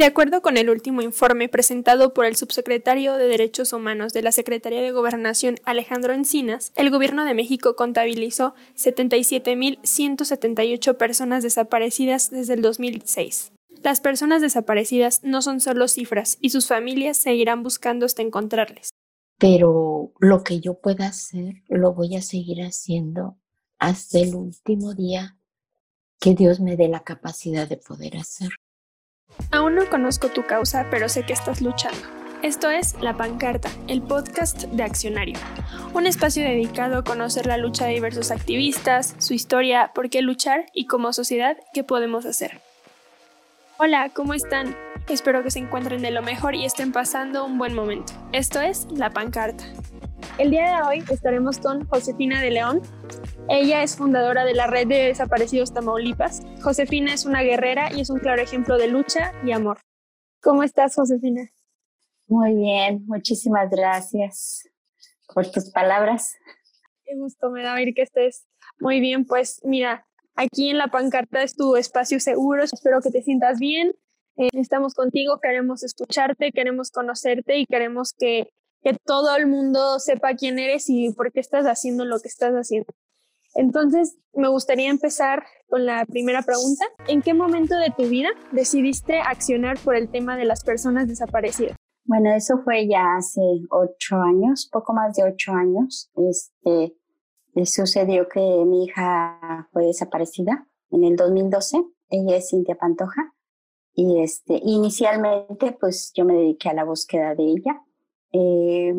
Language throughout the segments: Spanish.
De acuerdo con el último informe presentado por el subsecretario de Derechos Humanos de la Secretaría de Gobernación, Alejandro Encinas, el Gobierno de México contabilizó 77.178 personas desaparecidas desde el 2006. Las personas desaparecidas no son solo cifras y sus familias seguirán buscando hasta encontrarles. Pero lo que yo pueda hacer, lo voy a seguir haciendo hasta el último día que Dios me dé la capacidad de poder hacer. Aún no conozco tu causa, pero sé que estás luchando. Esto es La Pancarta, el podcast de Accionario, un espacio dedicado a conocer la lucha de diversos activistas, su historia, por qué luchar y como sociedad qué podemos hacer. Hola, ¿cómo están? Espero que se encuentren de lo mejor y estén pasando un buen momento. Esto es La Pancarta. El día de hoy estaremos con Josefina de León, ella es fundadora de la Red de Desaparecidos Tamaulipas. Josefina es una guerrera y es un claro ejemplo de lucha y amor. ¿Cómo estás, Josefina? Muy bien, muchísimas gracias por tus palabras. Qué gusto me da oír que estés muy bien. Pues mira, aquí en la pancarta es tu espacio seguro. Espero que te sientas bien. Eh, estamos contigo, queremos escucharte, queremos conocerte y queremos que, que todo el mundo sepa quién eres y por qué estás haciendo lo que estás haciendo. Entonces, me gustaría empezar con la primera pregunta. ¿En qué momento de tu vida decidiste accionar por el tema de las personas desaparecidas? Bueno, eso fue ya hace ocho años, poco más de ocho años. Este, sucedió que mi hija fue desaparecida en el 2012. Ella es Cintia Pantoja. Y este, inicialmente, pues yo me dediqué a la búsqueda de ella eh,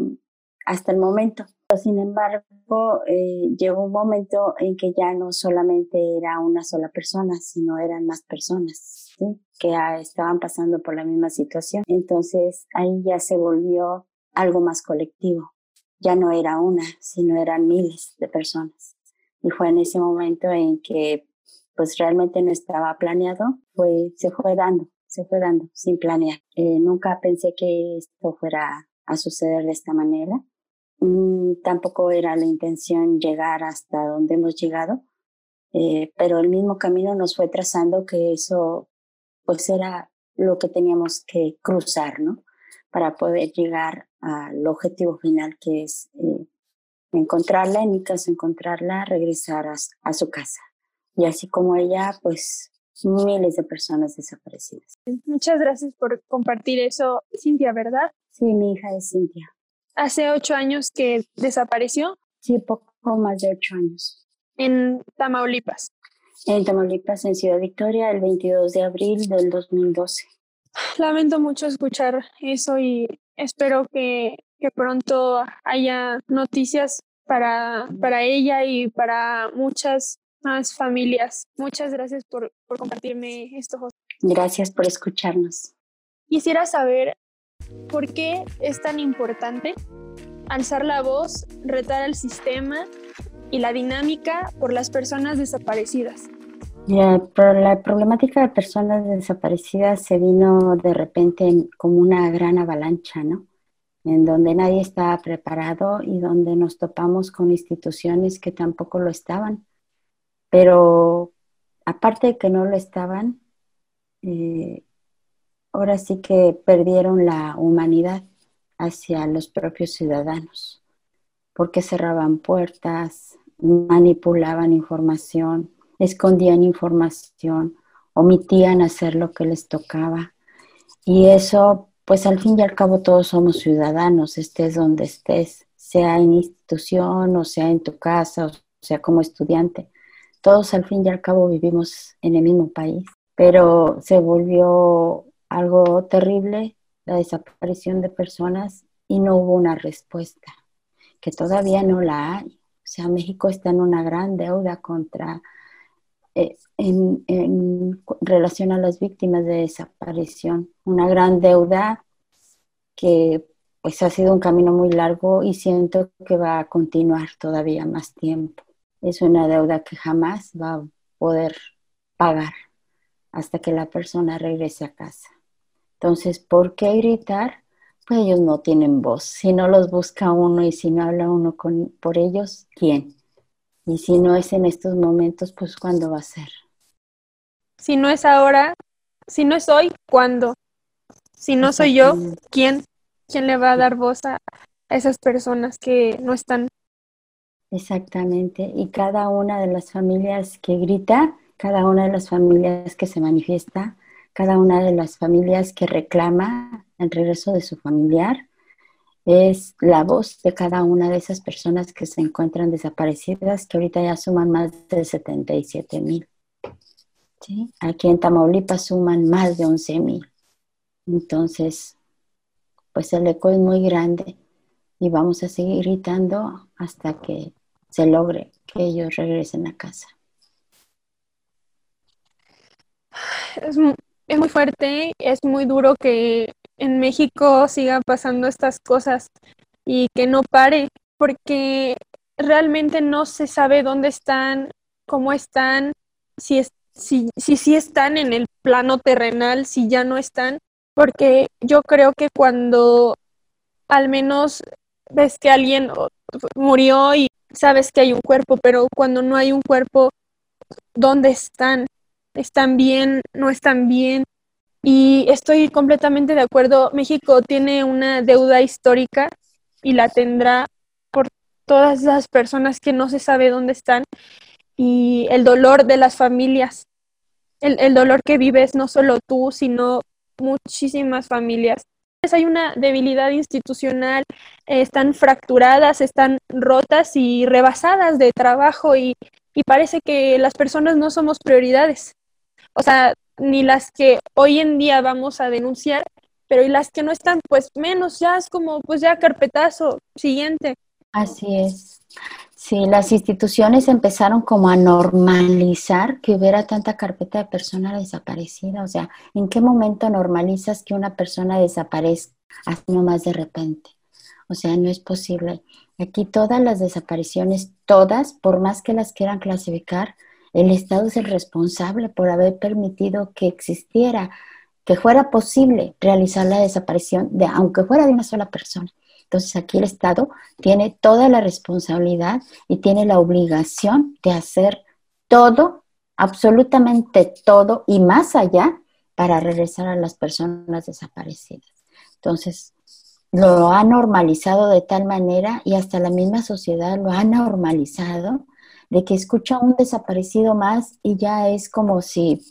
hasta el momento. Sin embargo, eh, llegó un momento en que ya no solamente era una sola persona, sino eran más personas que estaban pasando por la misma situación. Entonces ahí ya se volvió algo más colectivo. Ya no era una, sino eran miles de personas. Y fue en ese momento en que pues realmente no estaba planeado, fue, se fue dando, se fue dando sin planear. Eh, nunca pensé que esto fuera a suceder de esta manera Mm, tampoco era la intención llegar hasta donde hemos llegado, eh, pero el mismo camino nos fue trazando que eso pues era lo que teníamos que cruzar, ¿no? Para poder llegar al objetivo final que es eh, encontrarla, en mi caso encontrarla, regresar a, a su casa. Y así como ella, pues miles de personas desaparecidas. Muchas gracias por compartir eso, Cintia, ¿verdad? Sí, mi hija es Cintia hace ocho años que desapareció. Sí, poco más de ocho años. En Tamaulipas. En Tamaulipas, en Ciudad Victoria, el 22 de abril del 2012. Lamento mucho escuchar eso y espero que, que pronto haya noticias para, para ella y para muchas más familias. Muchas gracias por, por compartirme esto, José. Gracias por escucharnos. Quisiera saber ¿Por qué es tan importante alzar la voz, retar al sistema y la dinámica por las personas desaparecidas? La, problemática de personas desaparecidas se vino de repente como una gran avalancha, ¿no? En donde nadie estaba preparado y donde nos topamos con instituciones que tampoco lo estaban. Pero aparte de que no lo estaban, eh, ahora sí que perdieron la humanidad hacia los propios ciudadanos, porque cerraban puertas, manipulaban información, escondían información, omitían hacer lo que les tocaba. Y eso, pues al fin y al cabo todos somos ciudadanos, estés donde estés, sea en institución o sea en tu casa o sea como estudiante. Todos al fin y al cabo vivimos en el mismo país, pero se volvió algo terrible, la desaparición de personas y no hubo una respuesta, que todavía no la hay. O sea, México está en una gran deuda contra, eh, en, en relación a las víctimas de desaparición, una gran deuda que pues ha sido un camino muy largo y siento que va a continuar todavía más tiempo. Es una deuda que jamás va a poder pagar hasta que la persona regrese a casa. Entonces, ¿por qué gritar? Pues ellos no tienen voz. Si no los busca uno y si no habla uno con, por ellos, ¿quién? Y si no es en estos momentos, pues ¿cuándo va a ser? Si no es ahora, si no es hoy, ¿cuándo? Si no soy yo, ¿quién? ¿Quién le va a dar voz a esas personas que no están? Exactamente. Y cada una de las familias que grita, cada una de las familias que se manifiesta, cada una de las familias que reclama el regreso de su familiar, es la voz de cada una de esas personas que se encuentran desaparecidas, que ahorita ya suman más de 77 mil. Aquí en Tamaulipas suman más de 11 mil. Entonces, pues el eco es muy grande y vamos a seguir gritando hasta que se logre que ellos regresen a casa. Es, es muy fuerte, es muy duro que en México siga pasando estas cosas y que no pare, porque realmente no se sabe dónde están, cómo están, si, si, si, si están en el plano terrenal, si ya no están, porque yo creo que cuando al menos ves que alguien murió y sabes que hay un cuerpo, pero cuando no hay un cuerpo, ¿dónde están? ¿Están bien? ¿No están bien? Y estoy completamente de acuerdo. México tiene una deuda histórica y la tendrá por todas las personas que no se sabe dónde están y el dolor de las familias. El, dolor que vives no solo tú, sino muchísimas familias. Hay una debilidad institucional, están fracturadas, están rotas y rebasadas de trabajo y, y parece que las personas no somos prioridades. O sea, ni las que hoy en día vamos a denunciar, pero y las que no están, pues menos, ya es como, pues ya carpetazo, siguiente. Así es. Sí, las instituciones empezaron como a normalizar que hubiera tanta carpeta de persona desaparecida. O sea, ¿en qué momento normalizas que una persona desaparezca así nomás de repente? O sea, no es posible. Aquí todas las desapariciones, todas, por más que las quieran clasificar, el Estado es el responsable por haber permitido que existiera, que fuera posible realizar la desaparición de, aunque fuera de una sola persona. Entonces aquí el Estado tiene toda la responsabilidad y tiene la obligación de hacer todo, absolutamente todo y más allá para regresar a las personas desaparecidas. Entonces, lo ha normalizado de tal manera y hasta la misma sociedad lo ha normalizado de que escucha un desaparecido más y ya es como si,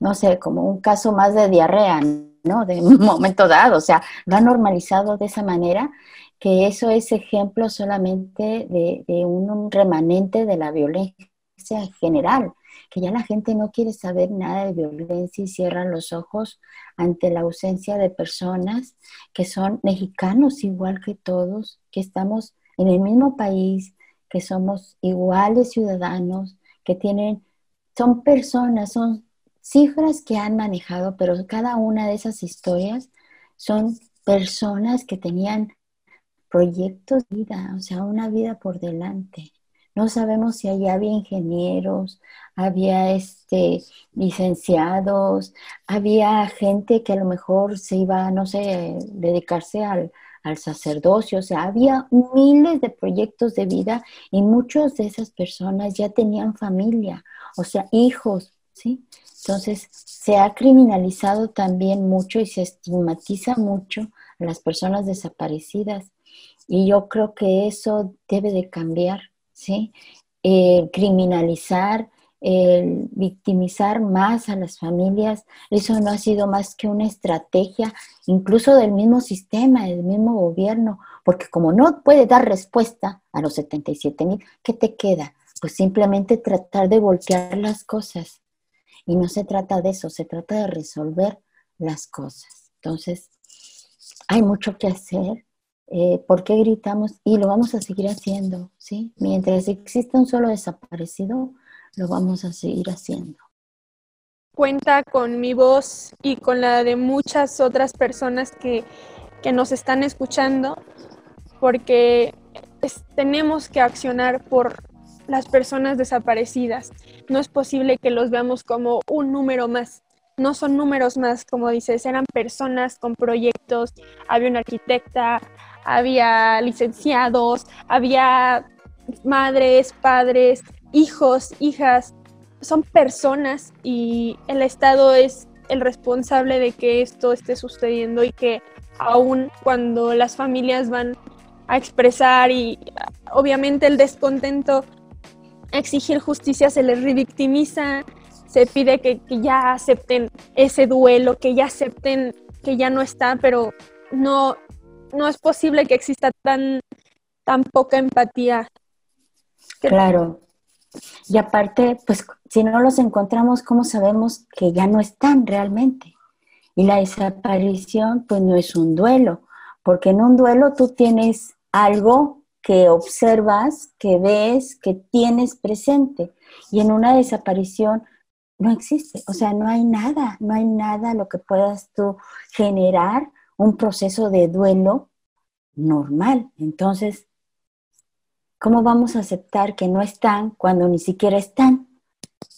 no sé, como un caso más de diarrea, ¿no? De un momento dado, o sea, lo ha normalizado de esa manera que eso es ejemplo solamente de, un, remanente de la violencia general, que ya la gente no quiere saber nada de violencia y cierra los ojos ante la ausencia de personas que son mexicanos igual que todos, que estamos en el mismo país, que somos iguales ciudadanos, que tienen, son personas, son cifras que han manejado, pero cada una de esas historias son personas que tenían proyectos de vida, o sea, una vida por delante. No sabemos si allá había ingenieros, había este, licenciados, había gente que a lo mejor se iba, no sé, dedicarse al, al sacerdocio, o sea, había miles de proyectos de vida y muchas de esas personas ya tenían familia, o sea, hijos, ¿sí? Entonces, se ha criminalizado también mucho y se estigmatiza mucho a las personas desaparecidas. Y yo creo que eso debe de cambiar, ¿sí? Eh, criminalizar el victimizar más a las familias, eso no ha sido más que una estrategia incluso del mismo sistema, del mismo gobierno, porque como no puede dar respuesta a los 77 mil, ¿qué te queda? Pues simplemente tratar de voltear las cosas. Y no se trata de eso, se trata de resolver las cosas. Entonces, hay mucho que hacer. Eh, ¿Por qué gritamos? Y lo vamos a seguir haciendo, ¿sí? Mientras exista un solo desaparecido, lo vamos a seguir haciendo. Cuenta con mi voz y con la de muchas otras personas que, nos están escuchando, porque tenemos que accionar por las personas desaparecidas. No es posible que los veamos como un número más. No son números más, como dices, eran personas con proyectos. Había una arquitecta, había licenciados, había madres, padres, hijos, hijas, son personas y el Estado es el responsable de que esto esté sucediendo y que aún cuando las familias van a expresar y obviamente el descontento, exigir justicia se les revictimiza, se pide que, ya acepten ese duelo, que ya acepten que ya no está, pero no, no es posible que exista tan, tan poca empatía. Claro. Y aparte, pues si no los encontramos, ¿cómo sabemos que ya no están realmente? Y la desaparición, pues no es un duelo, porque en un duelo tú tienes algo que observas, que ves, que tienes presente. Y en una desaparición no existe, o sea, no hay nada, no hay nada lo que puedas tú generar un proceso de duelo normal. Entonces, ¿cómo vamos a aceptar que no están cuando ni siquiera están?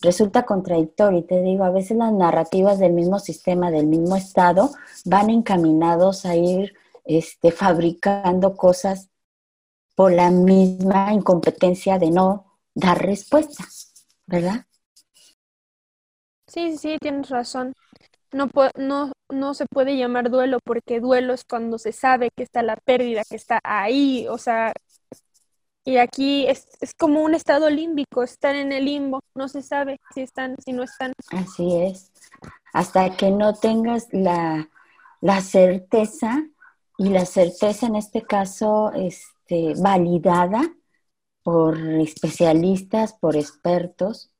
Resulta contradictorio y te digo, a veces las narrativas del mismo sistema, del mismo Estado, van encaminados a ir este, fabricando cosas por la misma incompetencia de no dar respuesta, ¿verdad? Sí, sí, tienes razón. No, no, no se puede llamar duelo porque duelo es cuando se sabe que está la pérdida, que está ahí, o sea, y aquí es, es como un estado límbico, estar en el limbo, no se sabe si están, si no están. Así es, hasta que no tengas la, la certeza, y la certeza en este caso este, validada por especialistas, por expertos,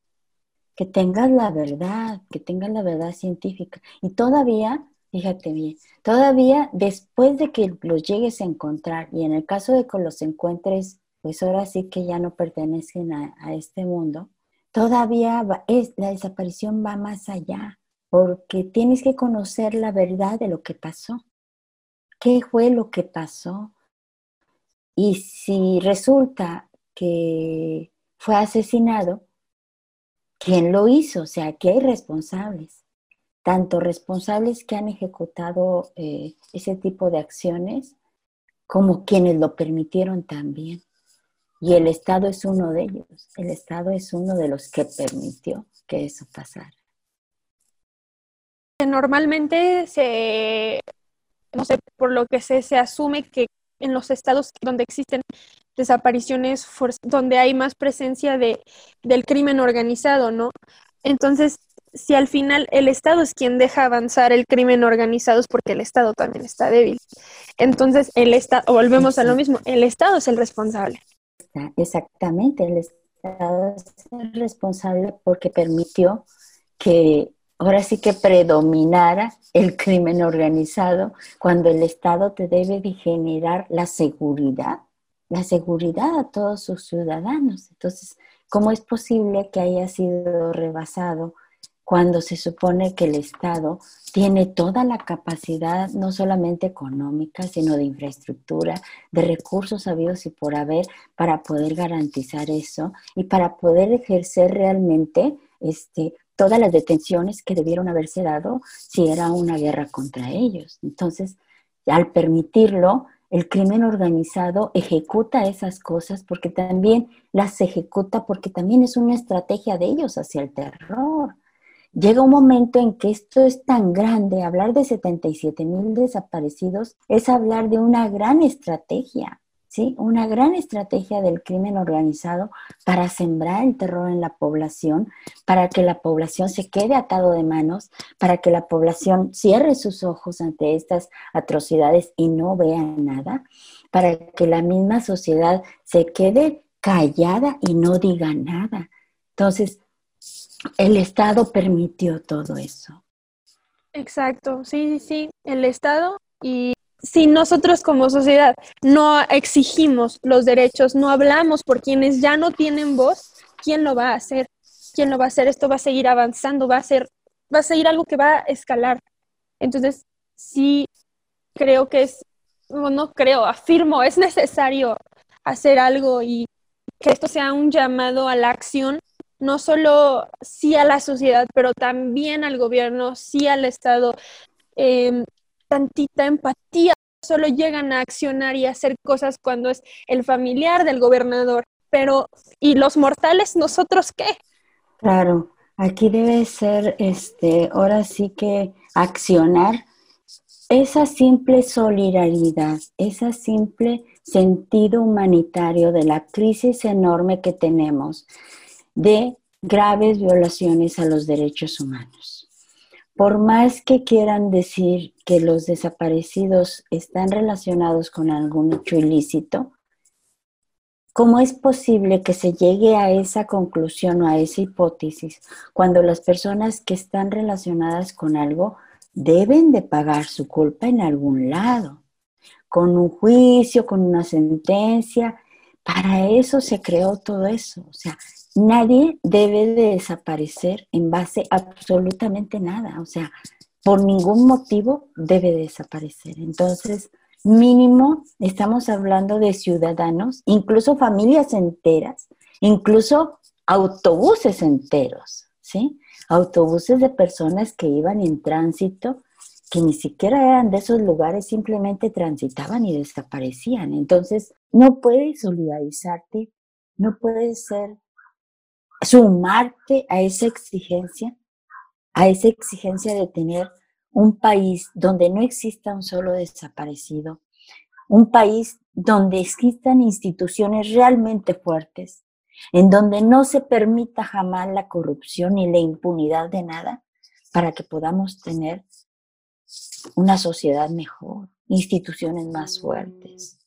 que tengas la verdad, que tengas la verdad científica. Y todavía, fíjate bien, todavía después de que los llegues a encontrar, y en el caso de que los encuentres, pues ahora sí que ya no pertenecen a, este mundo, todavía es, la desaparición va más allá, porque tienes que conocer la verdad de lo que pasó. ¿Qué fue lo que pasó? Y si resulta que fue asesinado, quién lo hizo, o sea, que hay responsables, tanto responsables que han ejecutado eh, ese tipo de acciones como quienes lo permitieron también. Y el Estado es uno de ellos, el Estado es uno de los que permitió que eso pasara. Normalmente se, no sé, por lo que sé, se asume que en los estados donde existen desapariciones donde hay más presencia de, del crimen organizado, ¿no? Entonces, si al final el Estado es quien deja avanzar el crimen organizado es porque el Estado también está débil. Entonces, el Estado, volvemos a lo mismo, el Estado es el responsable. Exactamente, el Estado es responsable porque permitió que ahora sí que predominara el crimen organizado cuando el Estado te debe de generar la seguridad la seguridad a todos sus ciudadanos. Entonces, ¿cómo es posible que haya sido rebasado cuando se supone que el Estado tiene toda la capacidad, no solamente económica, sino de infraestructura, de recursos sabidos y por haber, para poder garantizar eso y para poder ejercer realmente este, todas las detenciones que debieron haberse dado si era una guerra contra ellos? Entonces, al permitirlo, el crimen organizado ejecuta esas cosas porque también las ejecuta porque también es una estrategia de ellos hacia el terror. Llega un momento en que esto es tan grande, hablar de 77 mil desaparecidos es hablar de una gran estrategia. ¿sí? Una gran estrategia del crimen organizado para sembrar el terror en la población, para que la población se quede atado de manos, para que la población cierre sus ojos ante estas atrocidades y no vea nada, para que la misma sociedad se quede callada y no diga nada. Entonces, el Estado permitió todo eso. Exacto, sí, sí, el Estado y si nosotros como sociedad no exigimos los derechos, no hablamos por quienes ya no tienen voz, ¿quién lo va a hacer? ¿Quién lo va a hacer? Esto va a seguir avanzando, va a ser, va a seguir algo que va a escalar. Entonces, sí creo que es, no, no creo, afirmo, es necesario hacer algo y que esto sea un llamado a la acción, no solo sí a la sociedad, pero también al gobierno, sí al Estado, eh, tantita empatía, solo llegan a accionar y hacer cosas cuando es el familiar del gobernador, pero ¿y los mortales nosotros qué? Claro, Aquí debe ser, este, ahora sí que accionar esa simple solidaridad, ese simple sentido humanitario de la crisis enorme que tenemos de graves violaciones a los derechos humanos. Por más que quieran decir que los desaparecidos están relacionados con algún hecho ilícito, ¿Cómo es posible que se llegue a esa conclusión o a esa hipótesis cuando las personas que están relacionadas con algo deben de pagar su culpa en algún lado? Con un juicio, con una sentencia. Para eso se creó todo eso. O sea, nadie debe de desaparecer en base a absolutamente nada. O sea, por ningún motivo debe de desaparecer. Entonces, mínimo estamos hablando de ciudadanos, incluso familias enteras, incluso autobuses enteros, ¿sí? Autobuses de personas que iban en tránsito, que ni siquiera eran de esos lugares, simplemente transitaban y desaparecían. Entonces, no puedes solidarizarte, no puedes ser, sumarte a esa exigencia, a esa exigencia de tener un país donde no exista un solo desaparecido, un país donde existan instituciones realmente fuertes, en donde no se permita jamás la corrupción ni la impunidad de nada, para que podamos tener una sociedad mejor, instituciones más fuertes.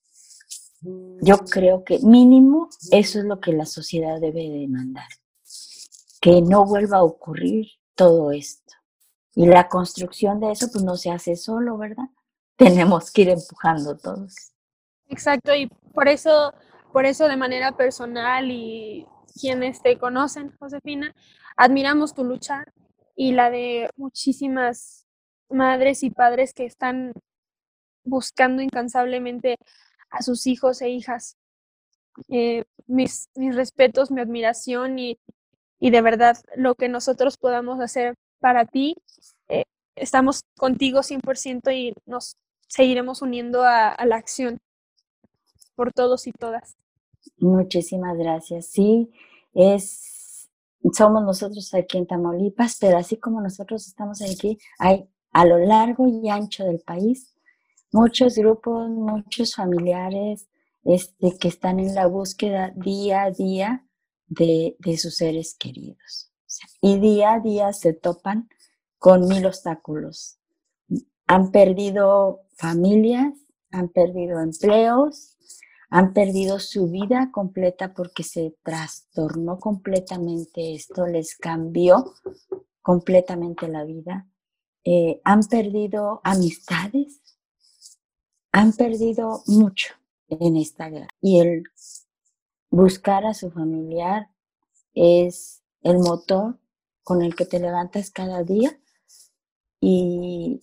Yo creo que mínimo eso es lo que la sociedad debe demandar, que no vuelva a ocurrir todo esto. Y la construcción de eso pues no se hace solo, ¿verdad? Tenemos que ir empujando todos. Exacto, y por eso, por eso de manera personal y quienes te conocen, Josefina, admiramos tu lucha y la de muchísimas madres y padres que están buscando incansablemente a sus hijos e hijas. Eh, mis, mis respetos, mi admiración y, y de verdad lo que nosotros podamos hacer para ti. Eh, estamos contigo 100% y nos seguiremos uniendo a, la acción por todos y todas. Muchísimas gracias. Sí, es, somos nosotros aquí en Tamaulipas, pero así como nosotros estamos aquí, hay a lo largo y ancho del país muchos grupos, muchos familiares este, que están en la búsqueda día a día de, de sus seres queridos y día a día se topan con mil obstáculos. Han perdido familias, han perdido empleos, han perdido su vida completa porque se trastornó completamente esto, les cambió completamente la vida. Eh, han perdido amistades, han perdido mucho en esta guerra. Y el buscar a su familiar es el motor con el que te levantas cada día y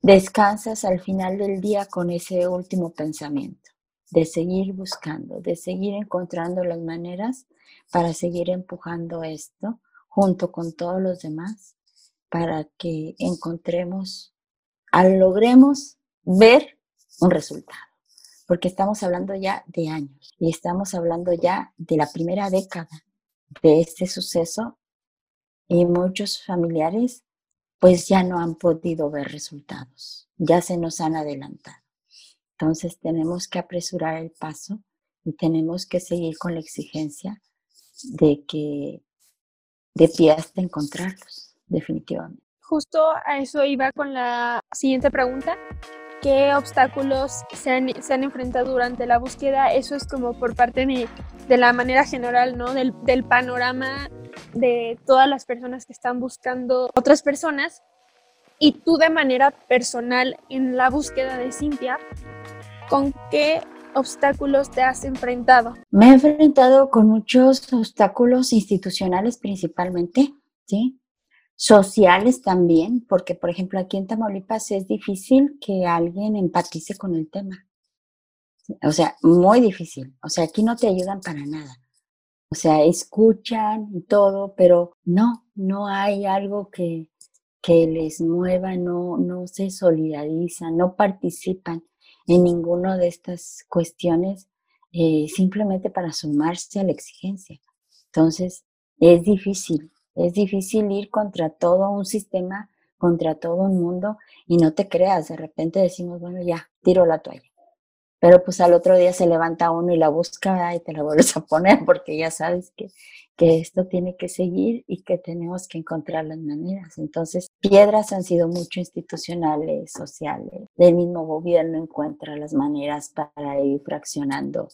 descansas al final del día con ese último pensamiento, de seguir buscando, de seguir encontrando las maneras para seguir empujando esto junto con todos los demás para que encontremos, logremos ver un resultado. Porque estamos hablando ya de años y estamos hablando ya de la primera década de este suceso y muchos familiares pues ya no han podido ver resultados, ya se nos han adelantado. Entonces tenemos que apresurar el paso y tenemos que seguir con la exigencia de que de pie hasta encontrarlos, definitivamente. Justo a eso iba con la siguiente pregunta. ¿Qué obstáculos se han, enfrentado durante la búsqueda? Eso es como por parte de, de la manera general, ¿no? Del, del panorama de todas las personas que están buscando otras personas. Y tú de manera personal en la búsqueda de Cintia, ¿con qué obstáculos te has enfrentado? Me he enfrentado con muchos obstáculos institucionales principalmente, ¿sí? Sociales también, porque por ejemplo aquí en Tamaulipas es difícil que alguien empatice con el tema. O sea, muy difícil. O sea, aquí no te ayudan para nada. O sea, escuchan y todo, pero no, no hay algo que, que les mueva, no, no se solidarizan, no participan en ninguna de estas cuestiones eh, simplemente para sumarse a la exigencia. Entonces, es difícil, Es difícil ir contra todo un sistema, contra todo un mundo y no te creas, de repente decimos, bueno, ya, tiro la toalla. Pero pues al otro día se levanta uno y la busca y te la vuelves a poner porque ya sabes que, que esto tiene que seguir y que tenemos que encontrar las maneras. Entonces, piedras han sido mucho institucionales, sociales. El mismo gobierno encuentra las maneras para ir fraccionando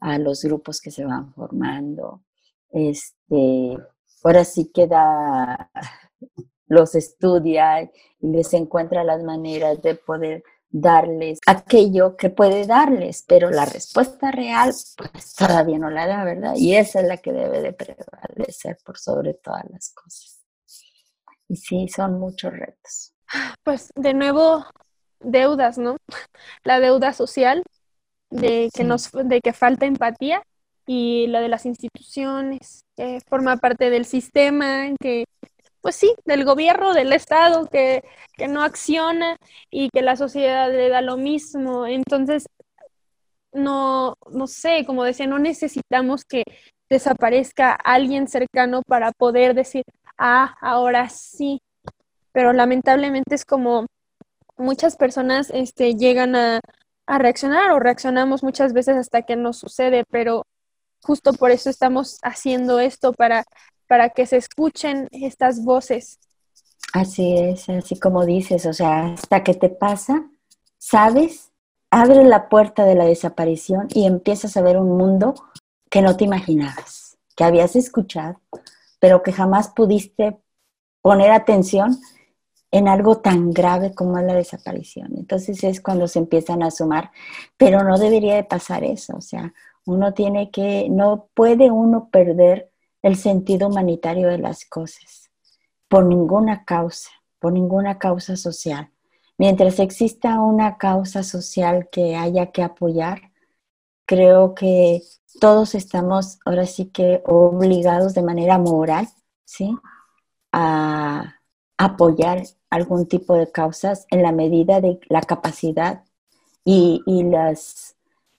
a los grupos que se van formando. Este, ahora sí queda, los estudia y les encuentra las maneras de poder darles aquello que puede darles, pero la respuesta real pues todavía no la da, ¿verdad? Y esa es la que debe de prevalecer por sobre todas las cosas. Y sí, son muchos retos. Pues de nuevo, deudas, ¿no? La deuda social, de que, nos, de que falta empatía y la de las instituciones, que forma parte del sistema, que pues sí, del gobierno, del Estado, que, que no acciona y que la sociedad le da lo mismo. Entonces, no, no sé, como decía, no necesitamos que desaparezca alguien cercano para poder decir, ah, ahora sí. Pero lamentablemente es como muchas personas este, llegan a, a reaccionar o reaccionamos muchas veces hasta que nos sucede, pero justo por eso estamos haciendo esto, para para que se escuchen estas voces. Así es, así como dices, o sea, hasta que te pasa, sabes, abre la puerta de la desaparición y empiezas a ver un mundo que no te imaginabas, que habías escuchado, pero que jamás pudiste poner atención en algo tan grave como es la desaparición. Entonces es cuando se empiezan a sumar, pero no debería de pasar eso, o sea, uno tiene que, no puede uno perder el sentido humanitario de las cosas, por ninguna causa, por ninguna causa social. Mientras exista una causa social que haya que apoyar, creo que todos estamos ahora sí que obligados de manera moral, ¿sí? A apoyar algún tipo de causas en la medida de la capacidad y, y las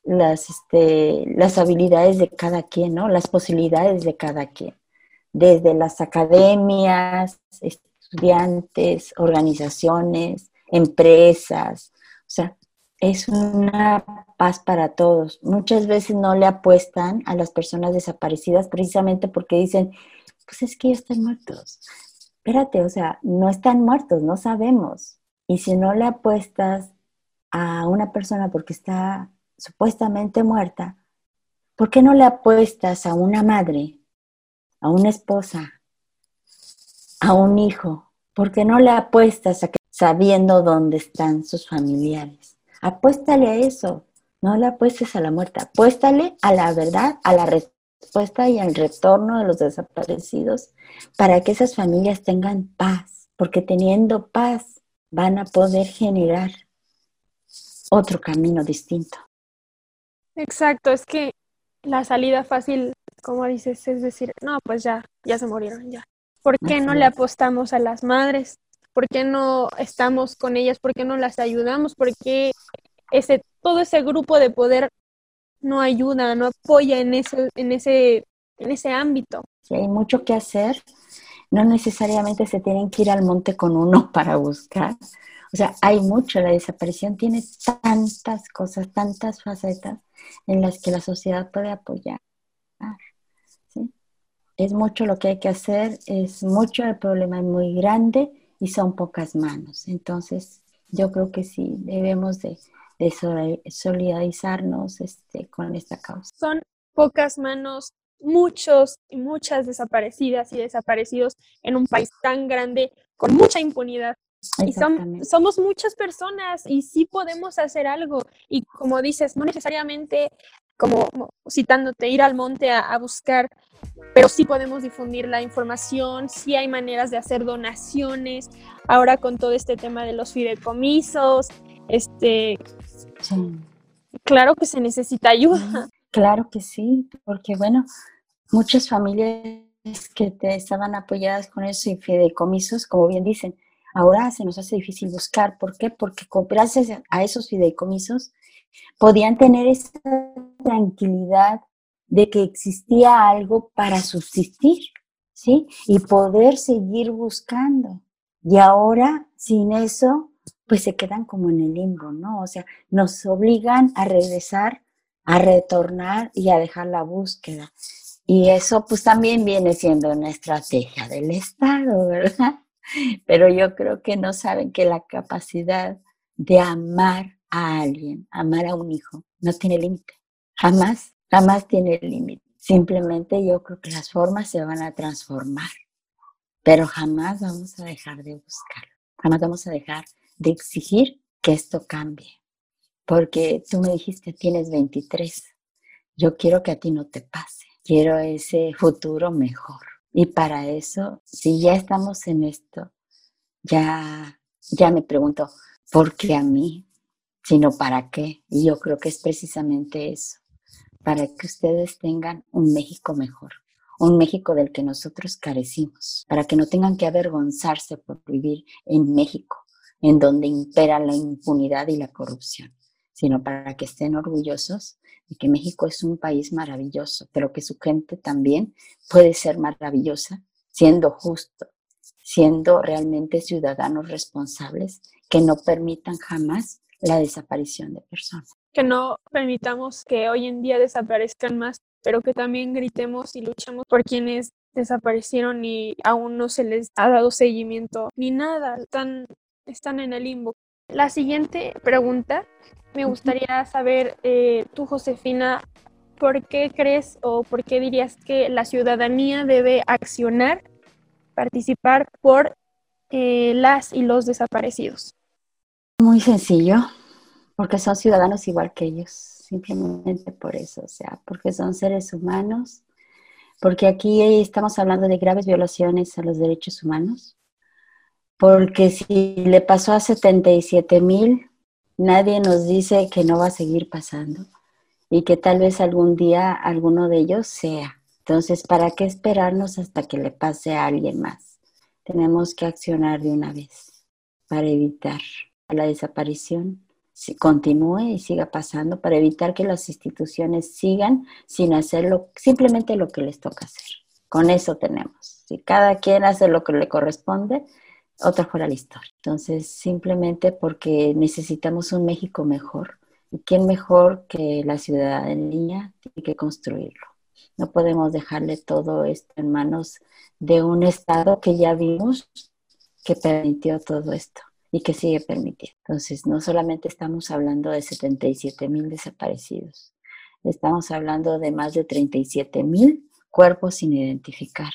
las, este, las habilidades de cada quien, ¿no? Las posibilidades de cada quien, desde las academias, estudiantes, organizaciones, empresas, o sea, es una paz para todos. Muchas veces no le apuestan a las personas desaparecidas precisamente porque dicen, pues es que ya están muertos. Espérate, o sea, no están muertos, no sabemos. Y si no le apuestas a una persona porque está supuestamente muerta, ¿por qué no le apuestas a una madre, a una esposa, a un hijo? ¿Por qué no le apuestas a que sabiendo dónde están sus familiares? Apuéstale a eso, no le apuestes a la muerte, apuéstale a la verdad, a la respuesta y al retorno de los desaparecidos para que esas familias tengan paz, porque teniendo paz van a poder generar otro camino distinto. Exacto, es que la salida fácil, como dices, es decir, no, pues ya, ya se murieron, ya. ¿Por qué no le apostamos a las madres? ¿Por qué no estamos con ellas? ¿Por qué no las ayudamos? ¿Por qué ese, todo ese grupo de poder no ayuda, no apoya en ese, en ese, en ese ámbito? Sí, hay mucho que hacer. No necesariamente se tienen que ir al monte con uno para buscar. O sea, hay mucho. La desaparición tiene tantas cosas, tantas facetas en las que la sociedad puede apoyar. Es mucho lo que hay que hacer, es mucho, el problema es muy grande y son pocas manos. Entonces, yo creo que sí, debemos de, solidarizarnos este, con esta causa. Son pocas manos, muchos y muchas desaparecidas y desaparecidos en un país tan grande, con mucha impunidad. Y somos muchas personas y sí podemos hacer algo. Y como dices, no necesariamente como citándote, ir al monte a, buscar, pero sí podemos difundir la información, sí hay maneras de hacer donaciones. Ahora con todo este tema de los fideicomisos, este, claro que se necesita ayuda. Claro que sí, porque bueno, muchas familias que te estaban apoyadas con esos fideicomisos, como bien dicen, Ahora se nos hace difícil buscar. ¿Por qué? Porque gracias a esos fideicomisos podían tener esa tranquilidad de que existía algo para subsistir, ¿sí? Y poder seguir buscando. Y ahora, sin eso, pues se quedan como en el limbo, ¿no? O sea, nos obligan a regresar, a retornar y a dejar la búsqueda. Y eso pues también viene siendo una estrategia del Estado, ¿verdad? Pero yo creo que no saben que la capacidad de amar a alguien, amar a un hijo, no tiene límite. Jamás, jamás tiene límite. Simplemente yo creo que las formas se van a transformar, pero jamás vamos a dejar de buscarlo. Jamás vamos a dejar de exigir que esto cambie. Porque tú me dijiste, tienes 23. Yo quiero que a ti no te pase. Quiero ese futuro mejor. Y para eso, si ya estamos en esto, ya, ya me pregunto, ¿por qué a mí? Sino para qué. Y yo creo que es precisamente eso, para que ustedes tengan un México mejor, un México del que nosotros carecimos, para que no tengan que avergonzarse por vivir en México, en donde impera la impunidad y la corrupción, sino para que estén orgullosos de que México es un país maravilloso, pero que su gente también puede ser maravillosa siendo justo, siendo realmente ciudadanos responsables que no permitan jamás la desaparición de personas. Que no permitamos que hoy en día desaparezcan más, pero que también gritemos y luchemos por quienes desaparecieron y aún no se les ha dado seguimiento ni nada, están, están en el limbo. La siguiente pregunta, me gustaría saber, eh, tú Josefina, ¿por qué crees o por qué dirías que la ciudadanía debe accionar participar por eh, las y los desaparecidos? Muy sencillo, porque son ciudadanos igual que ellos, simplemente por eso, o sea, porque son seres humanos, porque aquí estamos hablando de graves violaciones a los derechos humanos, porque si le pasó a 77 mil, nadie nos dice que no va a seguir pasando y que tal vez algún día alguno de ellos sea. Entonces, ¿para qué esperarnos hasta que le pase a alguien más? Tenemos que accionar de una vez para evitar la desaparición si continúe y siga pasando, para evitar que las instituciones sigan sin hacer simplemente lo que les toca hacer. Con eso tenemos. Si cada quien hace lo que le corresponde, otra fuera la historia. Entonces, simplemente porque necesitamos un México mejor. ¿Y quién mejor que la ciudadanía tiene que construirlo? No podemos dejarle todo esto en manos de un Estado que ya vimos que permitió todo esto y que sigue permitiendo. Entonces, no solamente estamos hablando de 77 mil desaparecidos, estamos hablando de más de 37 mil cuerpos sin identificar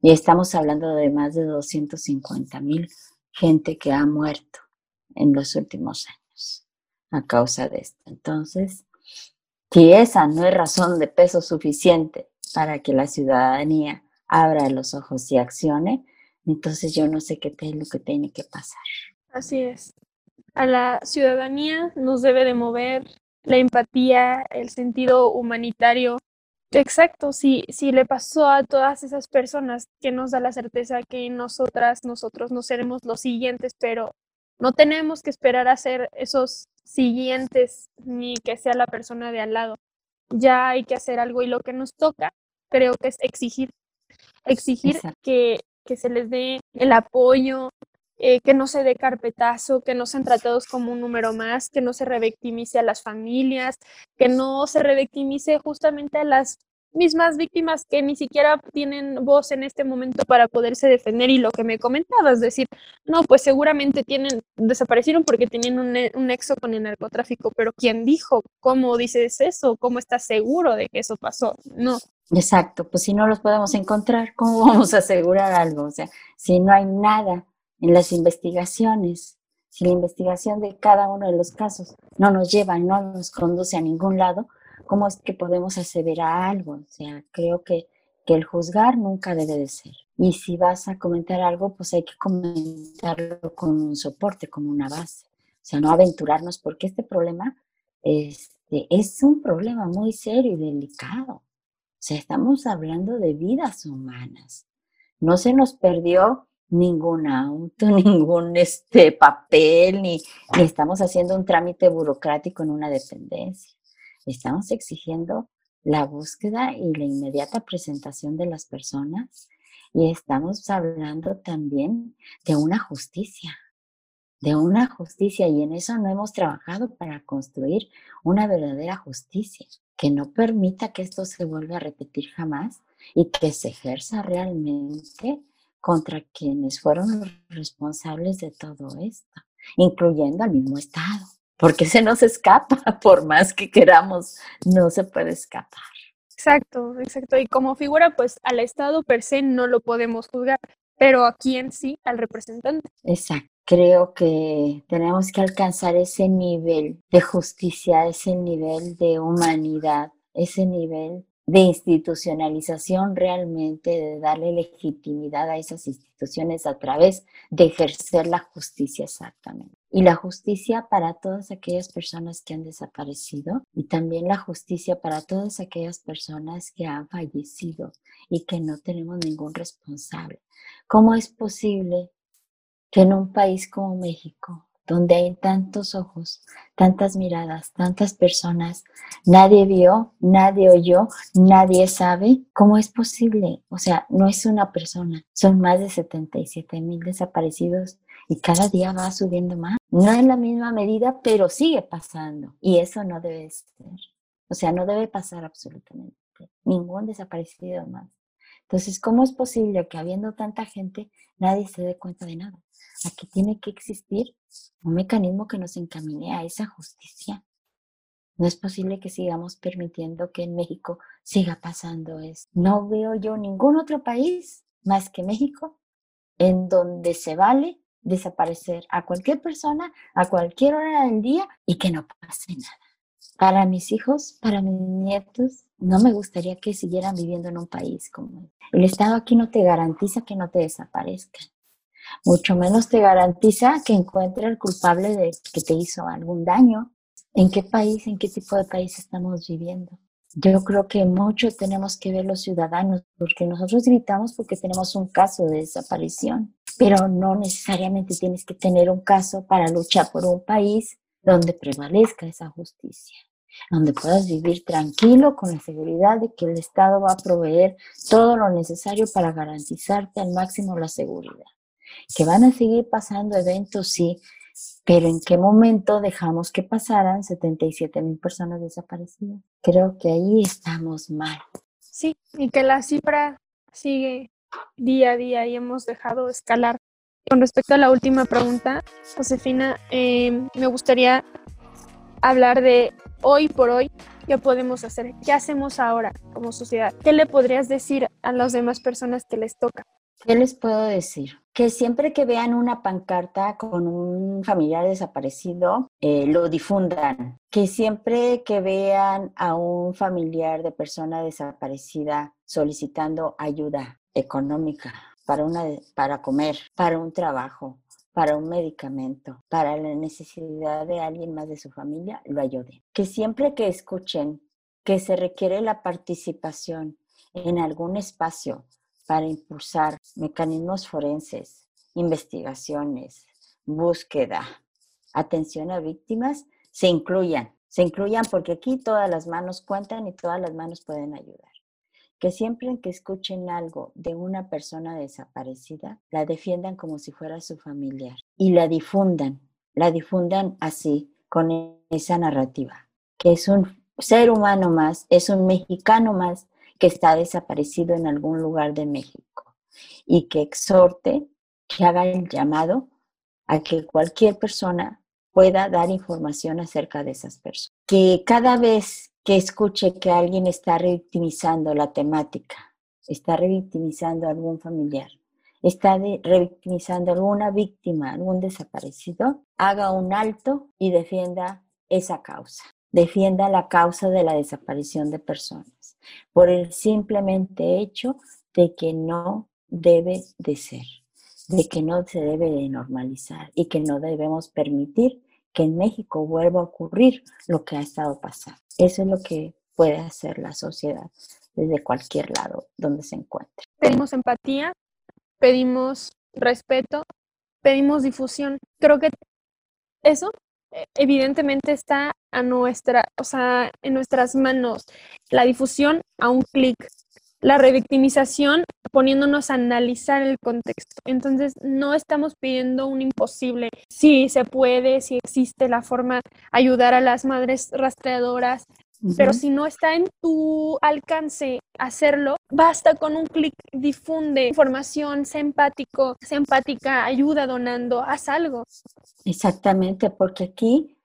y estamos hablando de más de 250 mil gente que ha muerto en los últimos años a causa de esto. Entonces, si esa no es razón de peso suficiente para que la ciudadanía abra los ojos y accione, entonces yo no sé qué es lo que tiene que pasar. Así es. A la ciudadanía nos debe de mover la empatía, el sentido humanitario. Exacto, si, si le pasó a todas esas personas que nos da la certeza que nosotras, nosotros no seremos los siguientes, pero no tenemos que esperar a ser esos siguientes ni que sea la persona de al lado. Ya hay que hacer algo y lo que nos toca creo que es exigir, exigir que, que, se les dé el apoyo, eh, que no se dé carpetazo, que no sean tratados como un número más, que no se revictimice a las familias, que no se revictimice justamente a las mismas víctimas que ni siquiera tienen voz en este momento para poderse defender y lo que me comentabas, decir, no, pues seguramente tienen, desaparecieron porque tienen un, un nexo con el narcotráfico, pero ¿quién dijo? ¿Cómo dices eso? ¿Cómo estás seguro de que eso pasó? No. Exacto, pues si no los podemos encontrar, ¿cómo vamos a asegurar algo? O sea, si no hay nada en las investigaciones, si la investigación de cada uno de los casos no nos lleva, no nos conduce a ningún lado, ¿cómo es que podemos aseverar algo? O sea, creo que, que el juzgar nunca debe de ser. Y si vas a comentar algo, pues hay que comentarlo con un soporte, como una base. O sea, no aventurarnos porque este problema este, es un problema muy serio y delicado. O sea, estamos hablando de vidas humanas. No se nos perdió ningún auto, ningún este, papel, ni, ni estamos haciendo un trámite burocrático en una dependencia. Estamos exigiendo la búsqueda y la inmediata presentación de las personas Y estamos hablando también de una justicia, de una justicia y en eso no hemos trabajado para construir una verdadera justicia que no permita que esto se vuelva a repetir jamás y que se ejerza realmente contra quienes fueron los responsables de todo esto, incluyendo al mismo Estado, porque se nos escapa, por más que queramos, no se puede escapar. Exacto, exacto. Y como figura, pues al Estado per se no lo podemos juzgar, pero aquí en sí al representante. Exacto. Creo que tenemos que alcanzar ese nivel de justicia, ese nivel de humanidad, ese nivel de institucionalización realmente, de darle legitimidad a esas instituciones a través de ejercer la justicia exactamente. Y la justicia para todas aquellas personas que han desaparecido y también la justicia para todas aquellas personas que han fallecido y que no tenemos ningún responsable. ¿Cómo es posible que en un país como México donde hay tantos ojos, tantas miradas, tantas personas, nadie vio, nadie oyó, nadie sabe cómo es posible. O sea, no es una persona, son más de 77 mil desaparecidos y cada día va subiendo más. No en la misma medida, pero sigue pasando y eso no debe ser. O sea, no debe pasar absolutamente ningún desaparecido más. Entonces, ¿cómo es posible que habiendo tanta gente nadie se dé cuenta de nada? Aquí tiene que existir un mecanismo que nos encamine a esa justicia. No es posible que sigamos permitiendo que en México siga pasando eso. No veo yo ningún otro país más que México en donde se vale desaparecer a cualquier persona a cualquier hora del día y que no pase nada. Para mis hijos, para mis nietos, no me gustaría que siguieran viviendo en un país como este. El Estado aquí no te garantiza que no te desaparezcan mucho menos te garantiza que encuentre el culpable de que te hizo algún daño. ¿En qué país, en qué tipo de país estamos viviendo? Yo creo que mucho tenemos que ver los ciudadanos, porque nosotros gritamos porque tenemos un caso de desaparición, pero no necesariamente tienes que tener un caso para luchar por un país donde prevalezca esa justicia, donde puedas vivir tranquilo con la seguridad de que el Estado va a proveer todo lo necesario para garantizarte al máximo la seguridad. Que van a seguir pasando eventos, sí, pero ¿en qué momento dejamos que pasaran 77 mil personas desaparecidas? Creo que ahí estamos mal. Sí, y que la cifra sigue día a día y hemos dejado escalar. Con respecto a la última pregunta, Josefina, em, me gustaría hablar de hoy por hoy, ¿qué podemos hacer? ¿Qué hacemos ahora como sociedad? ¿Qué le podrías decir a las demás personas que les toca? ¿Qué les puedo decir? Que siempre que vean una pancarta con un familiar desaparecido, eh, lo difundan. Que siempre que vean a un familiar de persona desaparecida solicitando ayuda económica para, una, para comer, para un trabajo, para un medicamento, para la necesidad de alguien más de su familia, lo ayuden. Que siempre que escuchen que se requiere la participación en algún espacio para impulsar mecanismos forenses, investigaciones, búsqueda, atención a víctimas, se incluyan. Se incluyan porque aquí todas las manos cuentan y todas las manos pueden ayudar. Que siempre que escuchen algo de una persona desaparecida, la defiendan como si fuera su familiar y la difundan, la difundan así, con esa narrativa, que es un ser humano más, es un mexicano más que está desaparecido en algún lugar de México y que exhorte, que haga el llamado a que cualquier persona pueda dar información acerca de esas personas. Que cada vez que escuche que alguien está revictimizando la temática, está revictimizando a algún familiar, está revictimizando a alguna víctima, algún desaparecido, haga un alto y defienda esa causa defienda la causa de la desaparición de personas por el simplemente hecho de que no debe de ser, de que no se debe de normalizar y que no debemos permitir que en México vuelva a ocurrir lo que ha estado pasando. Eso es lo que puede hacer la sociedad desde cualquier lado donde se encuentre. Pedimos empatía, pedimos respeto, pedimos difusión. Creo que eso evidentemente está a nuestra, o sea, en nuestras manos. La difusión a un clic. la revictimización poniéndonos a analizar el contexto. Entonces, no estamos pidiendo un imposible. Si se puede, si existe la forma ayudar a las madres rastreadoras, pero si no está en tu alcance hacerlo, basta con un clic, difunde información, sé empático, sé empática, ayuda donando, haz algo. Exactamente, porque aquí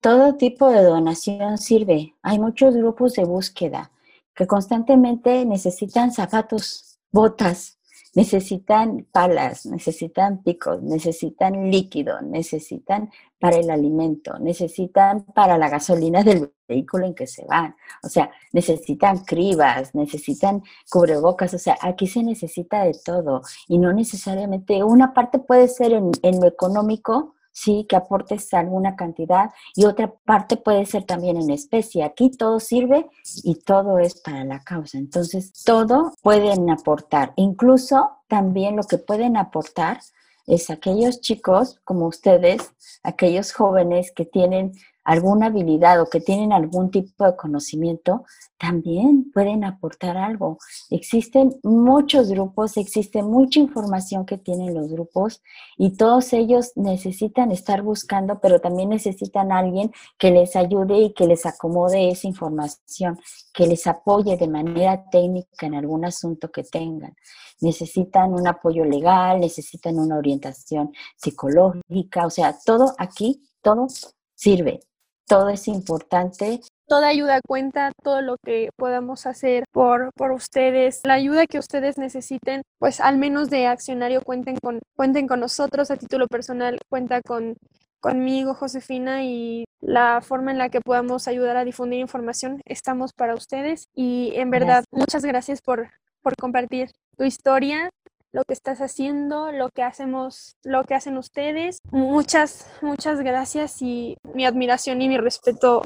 todo tipo de donación sirve. Hay muchos grupos de búsqueda que constantemente necesitan zapatos, botas, necesitan palas, necesitan picos, necesitan líquido, necesitan para el alimento, necesitan para la gasolina del vehículo en que se van, o sea, necesitan cribas, necesitan cubrebocas, o sea, aquí se necesita de todo. Y no necesariamente una parte puede ser en, en lo económico, sí, que aportes alguna cantidad y otra parte puede ser también en especie. Aquí todo sirve y todo es para la causa. Entonces, todo pueden aportar. Incluso también lo que pueden aportar es aquellos chicos como ustedes, aquellos jóvenes que tienen alguna habilidad o que tienen algún tipo de conocimiento, también pueden aportar algo. Existen muchos grupos, existe mucha información que tienen los grupos y todos ellos necesitan estar buscando, pero también necesitan alguien que les ayude y que les acomode esa información, que les apoye de manera técnica en algún asunto que tengan. Necesitan un apoyo legal, necesitan una orientación psicológica, o sea, todo aquí, todo sirve, todo es importante. Toda ayuda cuenta, todo lo que podamos hacer por, por ustedes, la ayuda que ustedes necesiten, pues al menos de accionario cuenten con, cuenten con nosotros a título personal, cuenta con conmigo, Josefina, y la forma en la que podamos ayudar a difundir información, estamos para ustedes. Y en verdad, muchas gracias por, por compartir tu historia, lo que estás haciendo, lo que hacemos, lo que hacen ustedes. Muchas, muchas gracias y mi admiración y mi respeto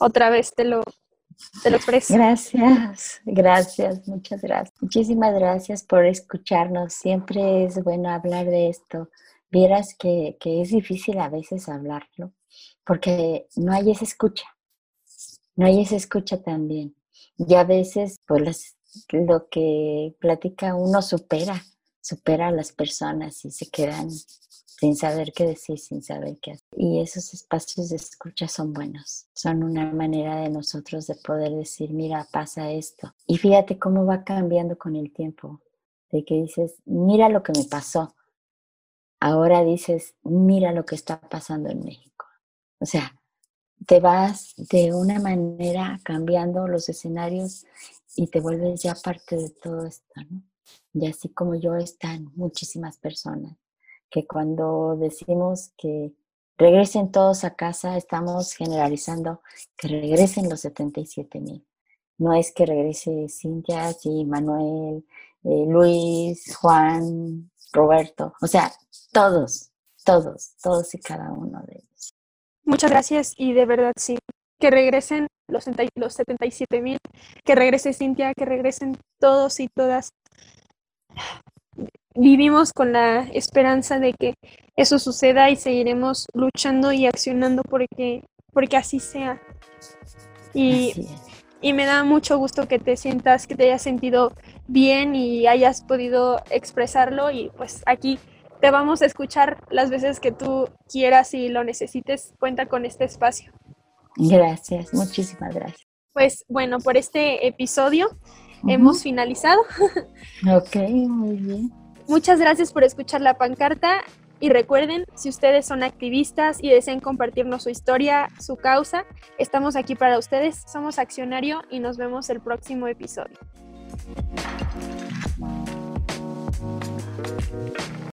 otra vez te lo, te lo expreso. Gracias, gracias, muchas gracias. Muchísimas gracias por escucharnos. Siempre es bueno hablar de esto. Vieras que, que es difícil a veces hablarlo porque no hay esa escucha. No hay esa escucha también. Y a veces, pues, lo que platica uno supera supera a las personas y se quedan sin saber qué decir, sin saber qué hacer. Y esos espacios de escucha son buenos, son una manera de nosotros de poder decir, mira, pasa esto. Y fíjate cómo va cambiando con el tiempo, de que dices, mira lo que me pasó. Ahora dices, mira lo que está pasando en México. O sea, te vas de una manera cambiando los escenarios y te vuelves ya parte de todo esto, ¿no? Y así como yo están muchísimas personas que cuando decimos que regresen todos a casa, estamos generalizando que regresen los 77 mil. No es que regrese Cintia, sí, Manuel, eh, Luis, Juan, Roberto, o sea, todos, todos, todos y cada uno de ellos. Muchas gracias y de verdad sí, que regresen los, los 77 mil, que regrese Cintia, que regresen todos y todas vivimos con la esperanza de que eso suceda y seguiremos luchando y accionando porque, porque así sea. Y, y me da mucho gusto que te sientas, que te hayas sentido bien y hayas podido expresarlo y pues aquí te vamos a escuchar las veces que tú quieras y lo necesites. Cuenta con este espacio. Gracias, muchísimas gracias. Pues bueno, por este episodio hemos finalizado. ok, muy bien. Muchas gracias por escuchar la pancarta y recuerden, si ustedes son activistas y desean compartirnos su historia, su causa, estamos aquí para ustedes. Somos Accionario y nos vemos el próximo episodio.